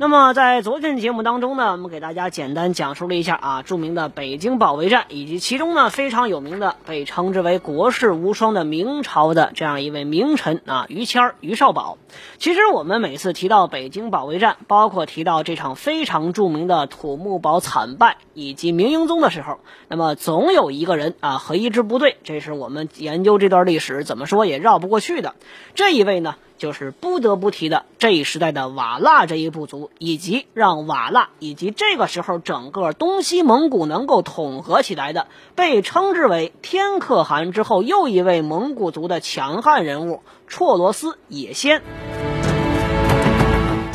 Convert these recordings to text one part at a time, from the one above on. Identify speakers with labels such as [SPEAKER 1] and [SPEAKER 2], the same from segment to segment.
[SPEAKER 1] 那么在昨天节目当中呢，我们给大家简单讲述了一下啊，著名的北京保卫战，以及其中呢非常有名的被称之为国士无双的明朝的这样一位名臣啊，于谦儿、于少保。其实我们每次提到北京保卫战，包括提到这场非常著名的土木堡惨败以及明英宗的时候，那么总有一个人啊和一支部队，这是我们研究这段历史怎么说也绕不过去的。这一位呢。就是不得不提的这一时代的瓦剌这一部族，以及让瓦剌以及这个时候整个东西蒙古能够统合起来的，被称之为天可汗之后又一位蒙古族的强悍人物——绰罗斯也先。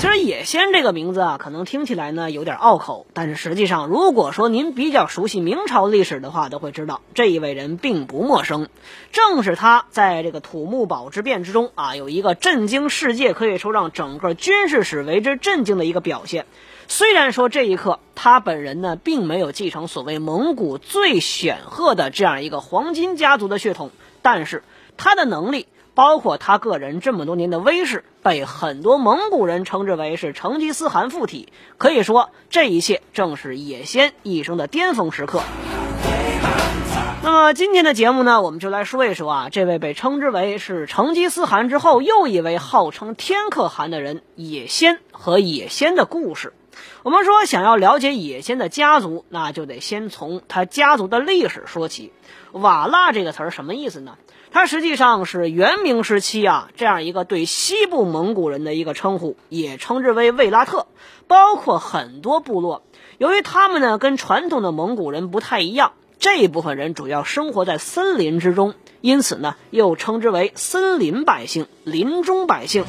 [SPEAKER 1] 其实也先这个名字啊，可能听起来呢有点拗口，但是实际上，如果说您比较熟悉明朝历史的话，都会知道这一位人并不陌生。正是他在这个土木堡之变之中啊，有一个震惊世界，可以说让整个军事史为之震惊的一个表现。虽然说这一刻他本人呢，并没有继承所谓蒙古最显赫的这样一个黄金家族的血统，但是他的能力。包括他个人这么多年的威势，被很多蒙古人称之为是成吉思汗附体。可以说，这一切正是野仙一生的巅峰时刻。那么今天的节目呢，我们就来说一说啊，这位被称之为是成吉思汗之后又一位号称天可汗的人野仙和野仙的故事。我们说，想要了解野仙的家族，那就得先从他家族的历史说起。瓦剌这个词儿什么意思呢？它实际上是元明时期啊，这样一个对西部蒙古人的一个称呼，也称之为卫拉特，包括很多部落。由于他们呢跟传统的蒙古人不太一样，这一部分人主要生活在森林之中，因此呢又称之为森林百姓、林中百姓。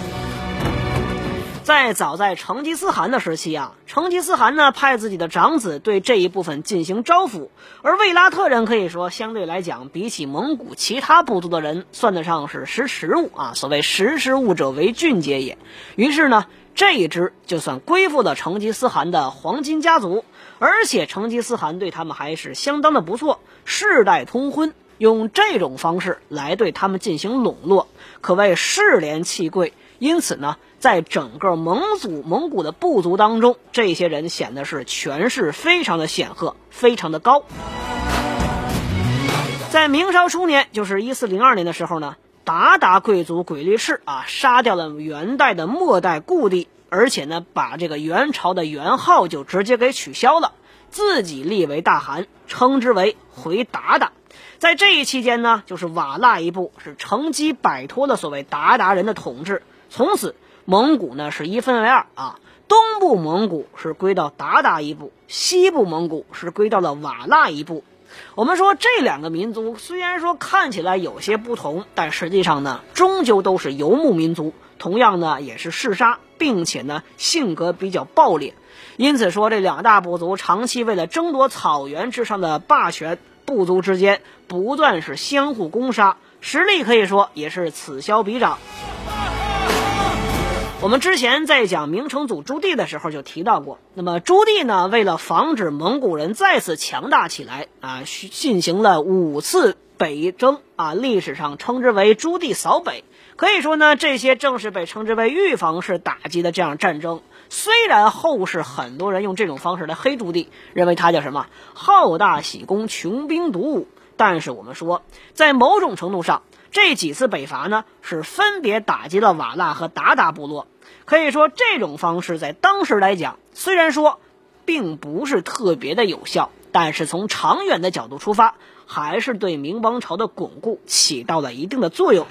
[SPEAKER 1] 在早在成吉思汗的时期啊，成吉思汗呢派自己的长子对这一部分进行招抚，而卫拉特人可以说相对来讲，比起蒙古其他部族的人，算得上是识时务啊。所谓识时务者为俊杰也。于是呢，这一支就算归附了成吉思汗的黄金家族，而且成吉思汗对他们还是相当的不错，世代通婚，用这种方式来对他们进行笼络，可谓世廉弃贵。因此呢。在整个蒙族、蒙古的部族当中，这些人显得是权势非常的显赫，非常的高。在明朝初年，就是一四零二年的时候呢，鞑靼贵族鬼律赤啊，杀掉了元代的末代故帝，而且呢，把这个元朝的元号就直接给取消了，自己立为大汗，称之为回鞑靼。在这一期间呢，就是瓦剌一部是乘机摆脱了所谓鞑靼人的统治，从此。蒙古呢是一分为二啊，东部蒙古是归到鞑靼一部，西部蒙古是归到了瓦剌一部。我们说这两个民族虽然说看起来有些不同，但实际上呢，终究都是游牧民族，同样呢也是嗜杀，并且呢性格比较暴烈。因此说这两大部族长期为了争夺草原之上的霸权，部族之间不断是相互攻杀，实力可以说也是此消彼长。我们之前在讲明成祖朱棣的时候就提到过，那么朱棣呢，为了防止蒙古人再次强大起来啊，进行了五次北征啊，历史上称之为朱棣扫北。可以说呢，这些正是被称之为预防式打击的这样战争。虽然后世很多人用这种方式来黑朱棣，认为他叫什么好大喜功、穷兵黩武，但是我们说，在某种程度上，这几次北伐呢，是分别打击了瓦剌和鞑靼部落。可以说，这种方式在当时来讲，虽然说并不是特别的有效，但是从长远的角度出发，还是对明王朝的巩固起到了一定的作用。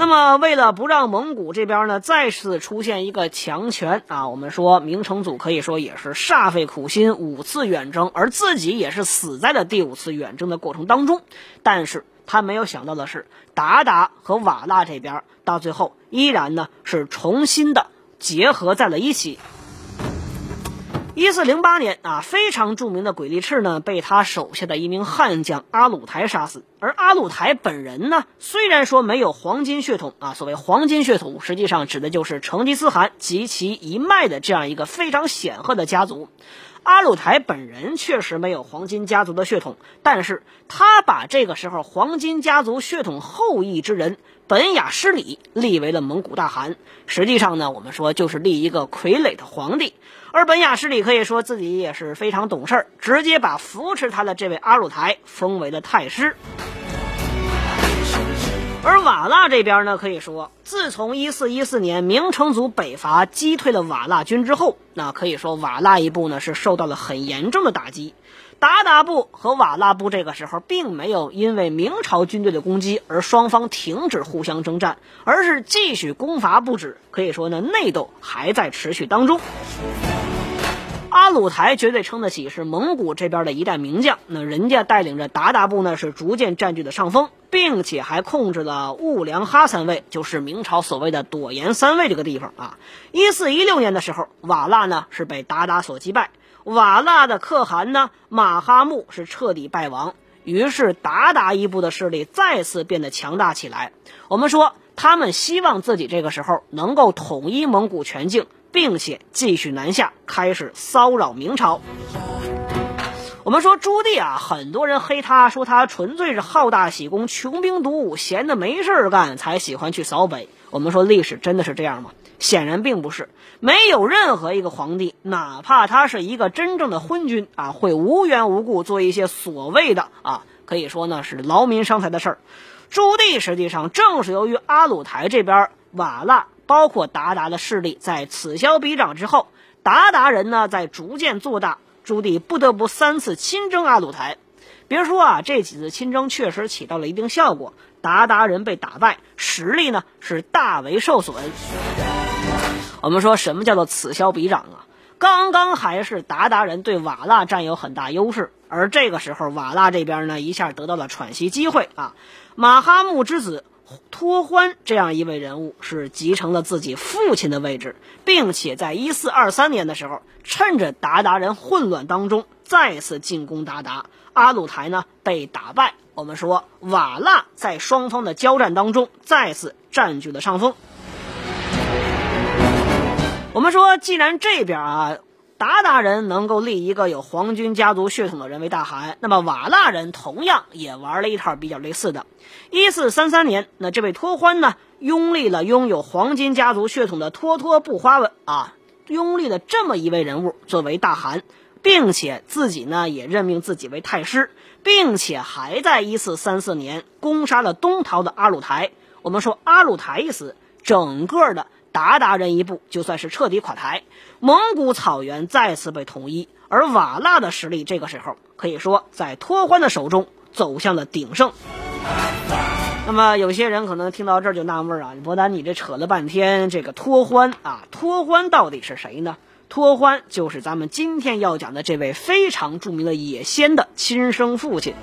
[SPEAKER 1] 那么，为了不让蒙古这边呢再次出现一个强权啊，我们说明成祖可以说也是煞费苦心五次远征，而自己也是死在了第五次远征的过程当中。但是他没有想到的是，达达和瓦剌这边到最后依然呢是重新的结合在了一起。一四零八年啊，非常著名的鬼力赤呢，被他手下的一名悍将阿鲁台杀死。而阿鲁台本人呢，虽然说没有黄金血统啊，所谓黄金血统，实际上指的就是成吉思汗及其一脉的这样一个非常显赫的家族。阿鲁台本人确实没有黄金家族的血统，但是他把这个时候黄金家族血统后裔之人本雅失里立为了蒙古大汗。实际上呢，我们说就是立一个傀儡的皇帝。而本雅失里可以说自己也是非常懂事儿，直接把扶持他的这位阿鲁台封为了太师。而瓦剌这边呢，可以说，自从一四一四年明成祖北伐击退了瓦剌军之后，那可以说瓦剌一部呢是受到了很严重的打击。鞑靼部和瓦剌部这个时候并没有因为明朝军队的攻击而双方停止互相征战，而是继续攻伐不止。可以说呢，内斗还在持续当中。阿鲁台绝对称得起是蒙古这边的一代名将，那人家带领着鞑靼部呢是逐渐占据了上风，并且还控制了兀良哈三卫，就是明朝所谓的朵颜三卫这个地方啊。一四一六年的时候，瓦剌呢是被鞑靼所击败，瓦剌的可汗呢马哈木是彻底败亡，于是鞑靼一部的势力再次变得强大起来。我们说他们希望自己这个时候能够统一蒙古全境。并且继续南下，开始骚扰明朝。我们说朱棣啊，很多人黑他，说他纯粹是好大喜功、穷兵黩武，闲的没事干才喜欢去扫北。我们说历史真的是这样吗？显然并不是。没有任何一个皇帝，哪怕他是一个真正的昏君啊，会无缘无故做一些所谓的啊，可以说呢是劳民伤财的事儿。朱棣实际上正是由于阿鲁台这边瓦剌。包括鞑靼的势力在此消彼长之后，鞑靼人呢在逐渐做大，朱棣不得不三次亲征阿鲁台。别说啊，这几次亲征确实起到了一定效果，鞑靼人被打败，实力呢是大为受损。我们说什么叫做此消彼长啊？刚刚还是鞑靼人对瓦剌占有很大优势，而这个时候瓦剌这边呢一下得到了喘息机会啊，马哈木之子。托欢这样一位人物是继承了自己父亲的位置，并且在一四二三年的时候，趁着鞑靼人混乱当中再次进攻鞑靼，阿鲁台呢被打败。我们说瓦剌在双方的交战当中再次占据了上风。我们说，既然这边啊。鞑靼人能够立一个有黄军家族血统的人为大汗，那么瓦剌人同样也玩了一套比较类似的。一四三三年，那这位托欢呢，拥立了拥有黄金家族血统的托托布花文啊，拥立了这么一位人物作为大汗，并且自己呢也任命自己为太师，并且还在一四三四年攻杀了东逃的阿鲁台。我们说阿鲁台一死，整个的。鞑靼人一部就算是彻底垮台，蒙古草原再次被统一，而瓦剌的实力这个时候可以说在脱欢的手中走向了鼎盛。那么有些人可能听到这儿就纳闷啊，伯丹，你这扯了半天，这个脱欢啊，脱欢到底是谁呢？脱欢就是咱们今天要讲的这位非常著名的野仙的亲生父亲。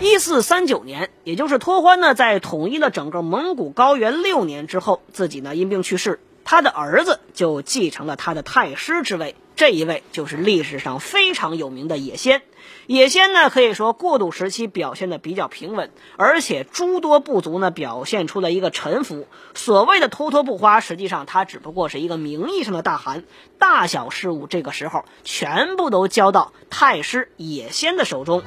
[SPEAKER 1] 一四三九年，也就是托欢呢，在统一了整个蒙古高原六年之后，自己呢因病去世，他的儿子就继承了他的太师之位。这一位就是历史上非常有名的野仙。野仙呢，可以说过渡时期表现的比较平稳，而且诸多部族呢表现出了一个臣服。所谓的脱脱不花，实际上他只不过是一个名义上的大汗，大小事务这个时候全部都交到太师野仙的手中。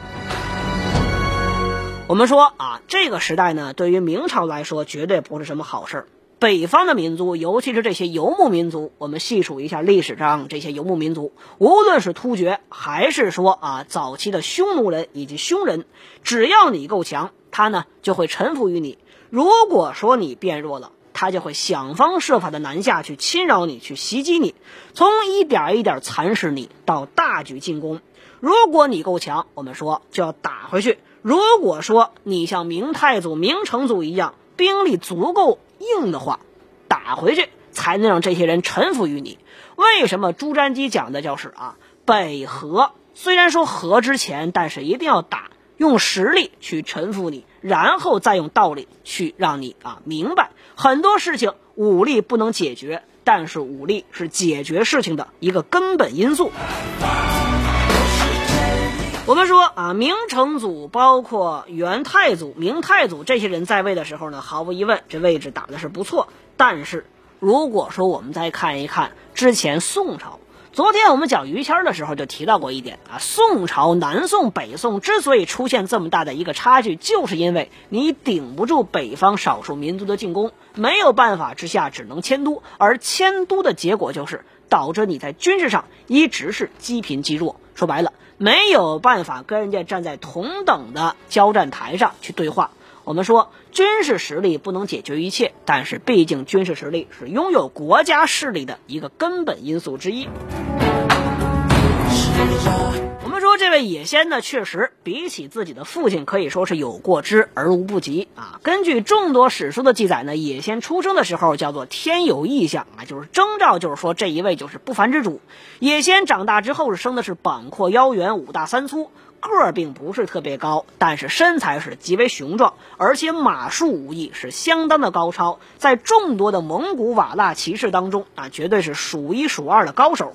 [SPEAKER 1] 我们说啊，这个时代呢，对于明朝来说绝对不是什么好事儿。北方的民族，尤其是这些游牧民族，我们细数一下历史上这些游牧民族，无论是突厥，还是说啊早期的匈奴人以及匈人，只要你够强，他呢就会臣服于你；如果说你变弱了，他就会想方设法的南下去侵扰你，去袭击你，从一点一点蚕食你，到大举进攻。如果你够强，我们说就要打回去。如果说你像明太祖、明成祖一样，兵力足够硬的话，打回去才能让这些人臣服于你。为什么朱瞻基讲的就是啊，北和虽然说和之前，但是一定要打，用实力去臣服你，然后再用道理去让你啊明白很多事情，武力不能解决，但是武力是解决事情的一个根本因素。我们说啊，明成祖包括元太祖、明太祖这些人在位的时候呢，毫无疑问这位置打的是不错。但是如果说我们再看一看之前宋朝，昨天我们讲于谦的时候就提到过一点啊，宋朝南宋、北宋之所以出现这么大的一个差距，就是因为你顶不住北方少数民族的进攻，没有办法之下只能迁都，而迁都的结果就是导致你在军事上一直是积贫积弱，说白了。没有办法跟人家站在同等的交战台上去对话。我们说军事实力不能解决一切，但是毕竟军事实力是拥有国家势力的一个根本因素之一。这位野仙呢，确实比起自己的父亲，可以说是有过之而无不及啊。根据众多史书的记载呢，野仙出生的时候叫做天有异象啊，就是征兆，就是说这一位就是不凡之主。野仙长大之后是生的是膀阔腰圆，五大三粗，个儿并不是特别高，但是身材是极为雄壮，而且马术武艺是相当的高超，在众多的蒙古瓦剌骑士当中啊，绝对是数一数二的高手。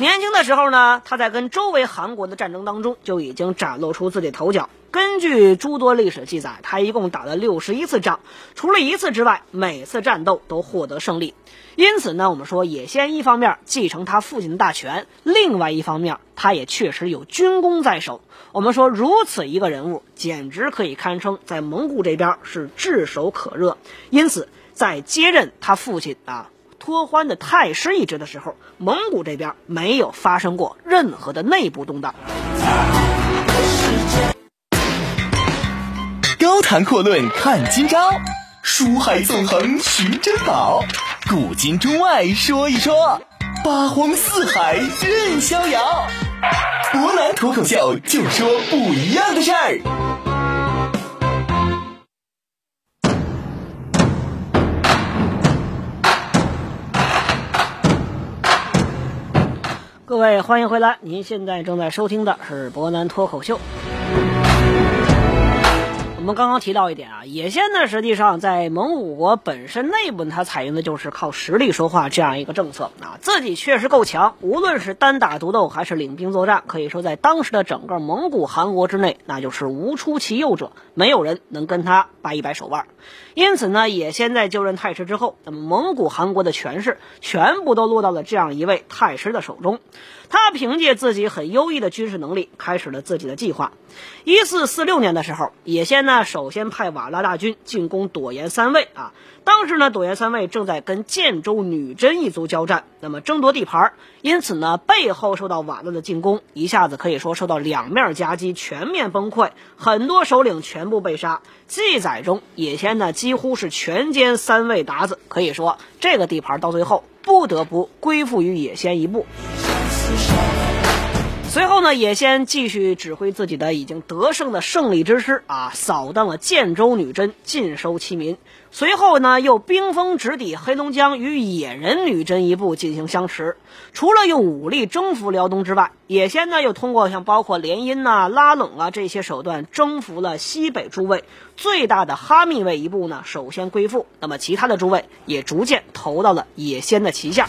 [SPEAKER 1] 年轻的时候呢，他在跟周围韩国的战争当中就已经展露出自己头角。根据诸多历史记载，他一共打了六十一次仗，除了一次之外，每次战斗都获得胜利。因此呢，我们说野先一方面继承他父亲的大权，另外一方面他也确实有军功在手。我们说如此一个人物，简直可以堪称在蒙古这边是炙手可热。因此，在接任他父亲啊。托欢的太师一职的时候，蒙古这边没有发生过任何的内部动荡。
[SPEAKER 2] 高谈阔论看今朝，书海纵横寻珍宝，古今中外说一说，八荒四海任逍遥。博南脱口秀就说不一样的事儿。
[SPEAKER 1] 各位，欢迎回来！您现在正在收听的是博南脱口秀。我们刚刚提到一点啊，野仙呢，实际上在蒙古国本身内部，它采用的就是靠实力说话这样一个政策啊，自己确实够强，无论是单打独斗还是领兵作战，可以说在当时的整个蒙古汗国之内，那就是无出其右者，没有人能跟他掰一掰手腕。因此呢，野先在就任太师之后，那么蒙古汗国的权势全部都落到了这样一位太师的手中。他凭借自己很优异的军事能力，开始了自己的计划。一四四六年的时候，野先呢那首先派瓦剌大军进攻朵颜三卫啊。当时呢，朵颜三卫正在跟建州女真一族交战，那么争夺地盘，因此呢，背后受到瓦剌的进攻，一下子可以说受到两面夹击，全面崩溃，很多首领全部被杀。记载中，野先呢几乎是全歼三位鞑子，可以说这个地盘到最后不得不归附于野先一部。随后呢，野先继续指挥自己的已经得胜的胜利之师啊，扫荡了建州女真，尽收其民。随后呢，又兵锋直抵黑龙江，与野人女真一部进行相持。除了用武力征服辽东之外，野先呢又通过像包括联姻呐、拉拢啊这些手段征服了西北诸位。最大的哈密卫一部呢，首先归附，那么其他的诸位也逐渐投到了野先的旗下。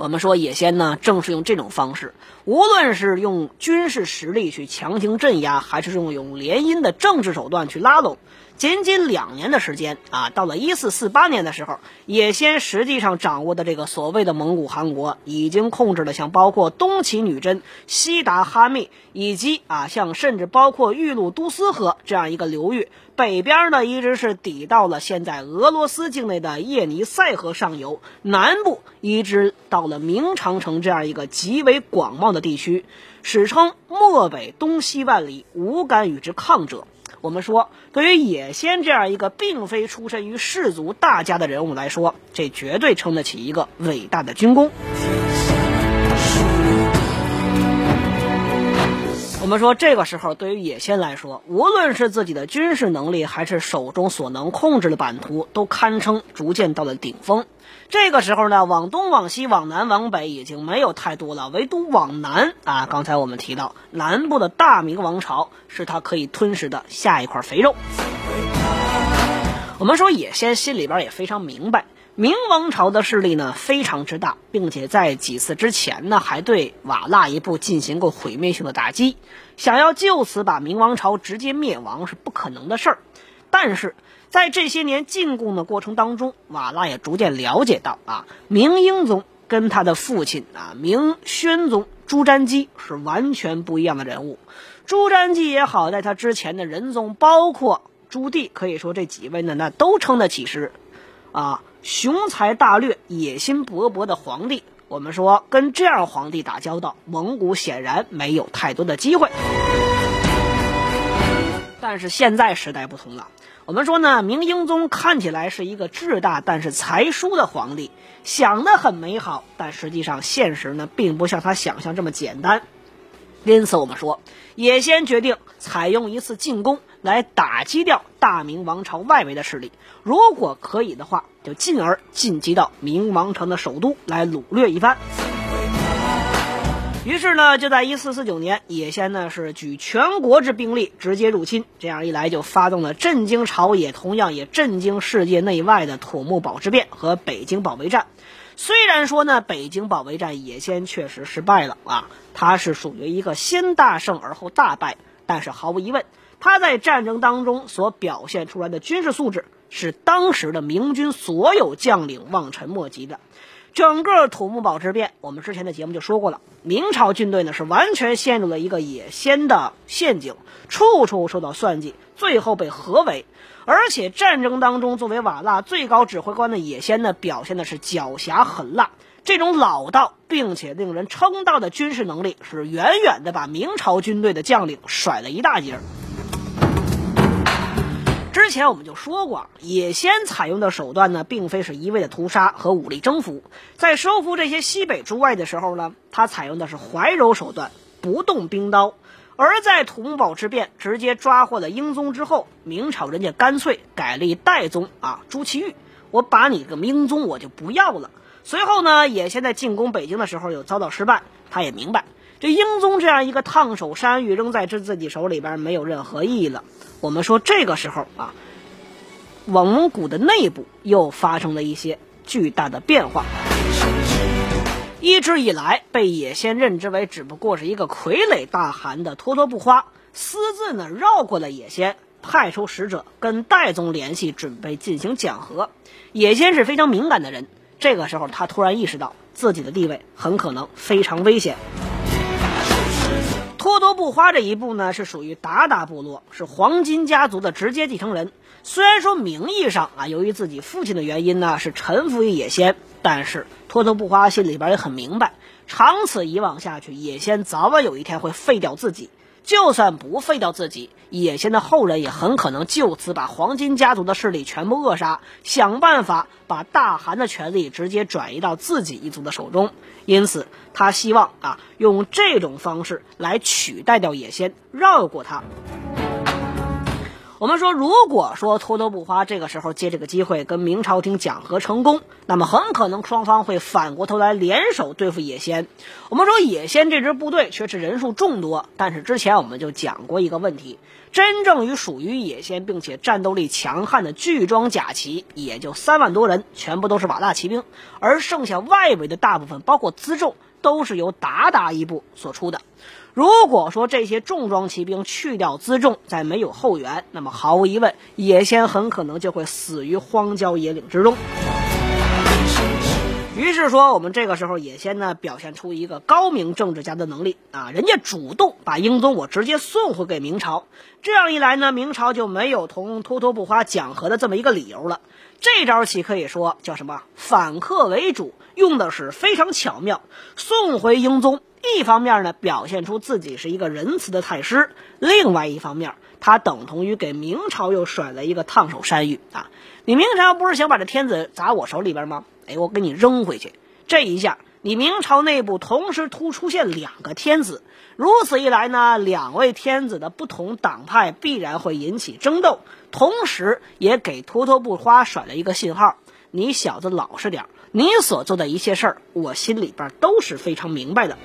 [SPEAKER 1] 我们说野先呢，正是用这种方式，无论是用军事实力去强行镇压，还是用用联姻的政治手段去拉拢，仅仅两年的时间啊，到了一四四八年的时候，也先实际上掌握的这个所谓的蒙古汗国，已经控制了像包括东起女真、西达哈密，以及啊像甚至包括玉露都斯河这样一个流域。北边呢，一直是抵到了现在俄罗斯境内的叶尼塞河上游；南部一直到了明长城这样一个极为广袤的地区，史称漠北东西万里，无敢与之抗者。我们说，对于野先这样一个并非出身于士族大家的人物来说，这绝对称得起一个伟大的军功。我们说，这个时候对于野先来说，无论是自己的军事能力，还是手中所能控制的版图，都堪称逐渐到了顶峰。这个时候呢，往东、往西、往南、往北已经没有太多了，唯独往南啊，刚才我们提到南部的大明王朝是他可以吞噬的下一块肥肉。我们说野先心里边也非常明白，明王朝的势力呢非常之大，并且在几次之前呢还对瓦剌一部进行过毁灭性的打击，想要就此把明王朝直接灭亡是不可能的事儿。但是在这些年进贡的过程当中，瓦剌也逐渐了解到啊，明英宗跟他的父亲啊明宣宗朱瞻基是完全不一样的人物。朱瞻基也好，在他之前的仁宗，包括朱棣，可以说这几位呢，那都称得起是啊雄才大略、野心勃勃的皇帝。我们说跟这样皇帝打交道，蒙古显然没有太多的机会。但是现在时代不同了。我们说呢，明英宗看起来是一个志大但是才疏的皇帝，想的很美好，但实际上现实呢，并不像他想象这么简单。因此，我们说，也先决定采用一次进攻来打击掉大明王朝外围的势力，如果可以的话，就进而进击到明王朝的首都来掳掠一番。于是呢，就在一四四九年，野先呢是举全国之兵力直接入侵，这样一来就发动了震惊朝野，同样也震惊世界内外的土木堡之变和北京保卫战。虽然说呢，北京保卫战野先确实失败了啊，他是属于一个先大胜而后大败，但是毫无疑问，他在战争当中所表现出来的军事素质是当时的明军所有将领望尘莫及的。整个土木堡之变，我们之前的节目就说过了。明朝军队呢是完全陷入了一个野先的陷阱，处处受到算计，最后被合围。而且战争当中，作为瓦剌最高指挥官的野先呢，表现的是狡黠狠辣。这种老道并且令人称道的军事能力，是远远的把明朝军队的将领甩了一大截儿。之前我们就说过，野先采用的手段呢，并非是一味的屠杀和武力征服。在收复这些西北诸外的时候呢，他采用的是怀柔手段，不动兵刀。而在土木堡之变直接抓获了英宗之后，明朝人家干脆改立代宗啊，朱祁钰，我把你个明宗我就不要了。随后呢，野先在进攻北京的时候又遭到失败，他也明白这英宗这样一个烫手山芋扔在这自己手里边没有任何意义了。我们说这个时候啊，蒙古的内部又发生了一些巨大的变化。一直以来被野先认知为只不过是一个傀儡大汗的脱脱不花，私自呢绕过了野先，派出使者跟代宗联系，准备进行讲和。野先是非常敏感的人，这个时候他突然意识到自己的地位很可能非常危险。脱脱不花这一步呢，是属于达达部落，是黄金家族的直接继承人。虽然说名义上啊，由于自己父亲的原因呢，是臣服于野仙，但是托托布花心里边也很明白，长此以往下去，野仙早晚有一天会废掉自己。就算不废掉自己，野仙的后人也很可能就此把黄金家族的势力全部扼杀，想办法把大汗的权力直接转移到自己一族的手中。因此，他希望啊，用这种方式来取代掉野仙，绕过他。我们说，如果说脱脱不花这个时候借这个机会跟明朝廷讲和成功，那么很可能双方会反过头来联手对付野先。我们说野先这支部队却是人数众多，但是之前我们就讲过一个问题：真正于属于野先并且战斗力强悍的巨装甲骑也就三万多人，全部都是瓦剌骑兵，而剩下外围的大部分包括辎重都是由鞑靼一部所出的。如果说这些重装骑兵去掉辎重，再没有后援，那么毫无疑问，野先很可能就会死于荒郊野岭之中。于是说，我们这个时候野先呢，表现出一个高明政治家的能力啊，人家主动把英宗我直接送回给明朝，这样一来呢，明朝就没有同脱脱不花讲和的这么一个理由了。这招棋可以说叫什么？反客为主，用的是非常巧妙。送回英宗，一方面呢，表现出自己是一个仁慈的太师；另外一方面，他等同于给明朝又甩了一个烫手山芋啊！你明朝不是想把这天子砸我手里边吗？哎，我给你扔回去。这一下，你明朝内部同时突出现两个天子，如此一来呢，两位天子的不同党派必然会引起争斗。同时，也给脱脱不花甩了一个信号：你小子老实点你所做的一切事儿，我心里边都是非常明白的。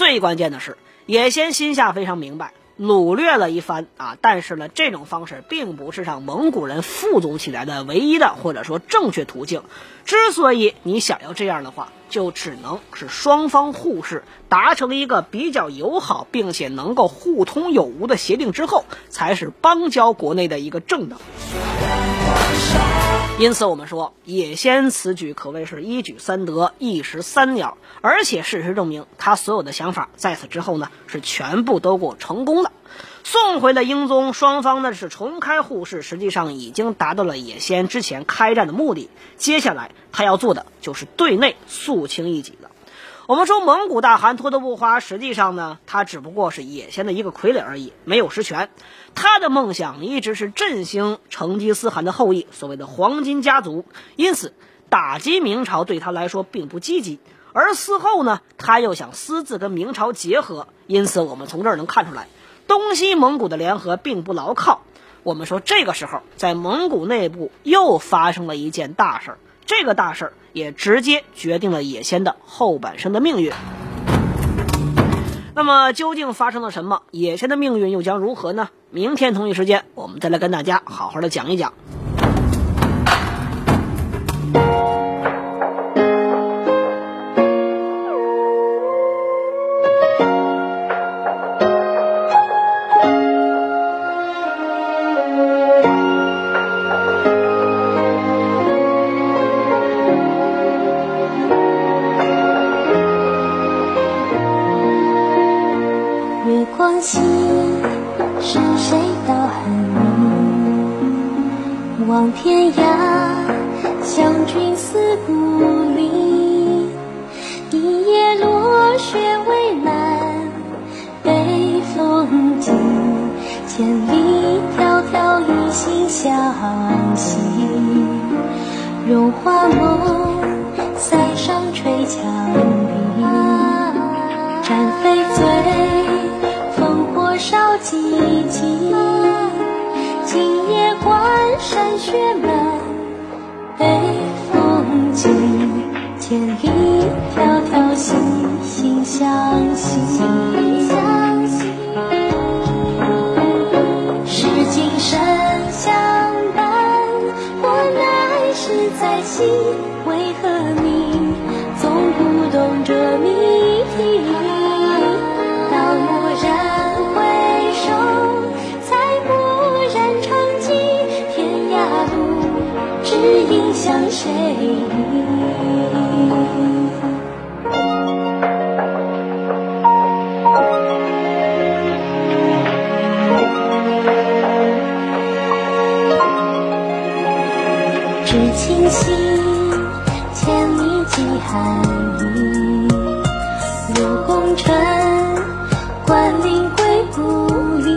[SPEAKER 1] 最关键的是，野先心下非常明白，掳掠了一番啊。但是呢，这种方式并不是让蒙古人富足起来的唯一的或者说正确途径。之所以你想要这样的话，就只能是双方互市，达成一个比较友好并且能够互通有无的协定之后，才是邦交国内的一个正当。因此，我们说野先此举可谓是一举三得、一石三鸟，而且事实证明，他所有的想法在此之后呢，是全部都过成功的。送回了英宗，双方呢是重开互市，实际上已经达到了野先之前开战的目的。接下来他要做的就是对内肃清异己了。我们说蒙古大汗脱的不花，实际上呢，他只不过是野先的一个傀儡而已，没有实权。他的梦想一直是振兴成吉思汗的后裔，所谓的黄金家族。因此，打击明朝对他来说并不积极。而嗣后呢，他又想私自跟明朝结合。因此，我们从这儿能看出来，东西蒙古的联合并不牢靠。我们说，这个时候在蒙古内部又发生了一件大事儿，这个大事儿也直接决定了野仙的后半生的命运。那么究竟发生了什么？野仙的命运又将如何呢？明天同一时间，我们再来跟大家好好的讲一讲。
[SPEAKER 3] 寂寂。今夜关山雪满，北风急，千里迢迢心心相惜。是今生相伴，我来时在心，知青心，千里寄寒意。入红尘，关林归故里。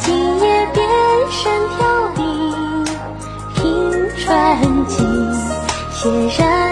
[SPEAKER 3] 今夜边声飘零，凭传记。血染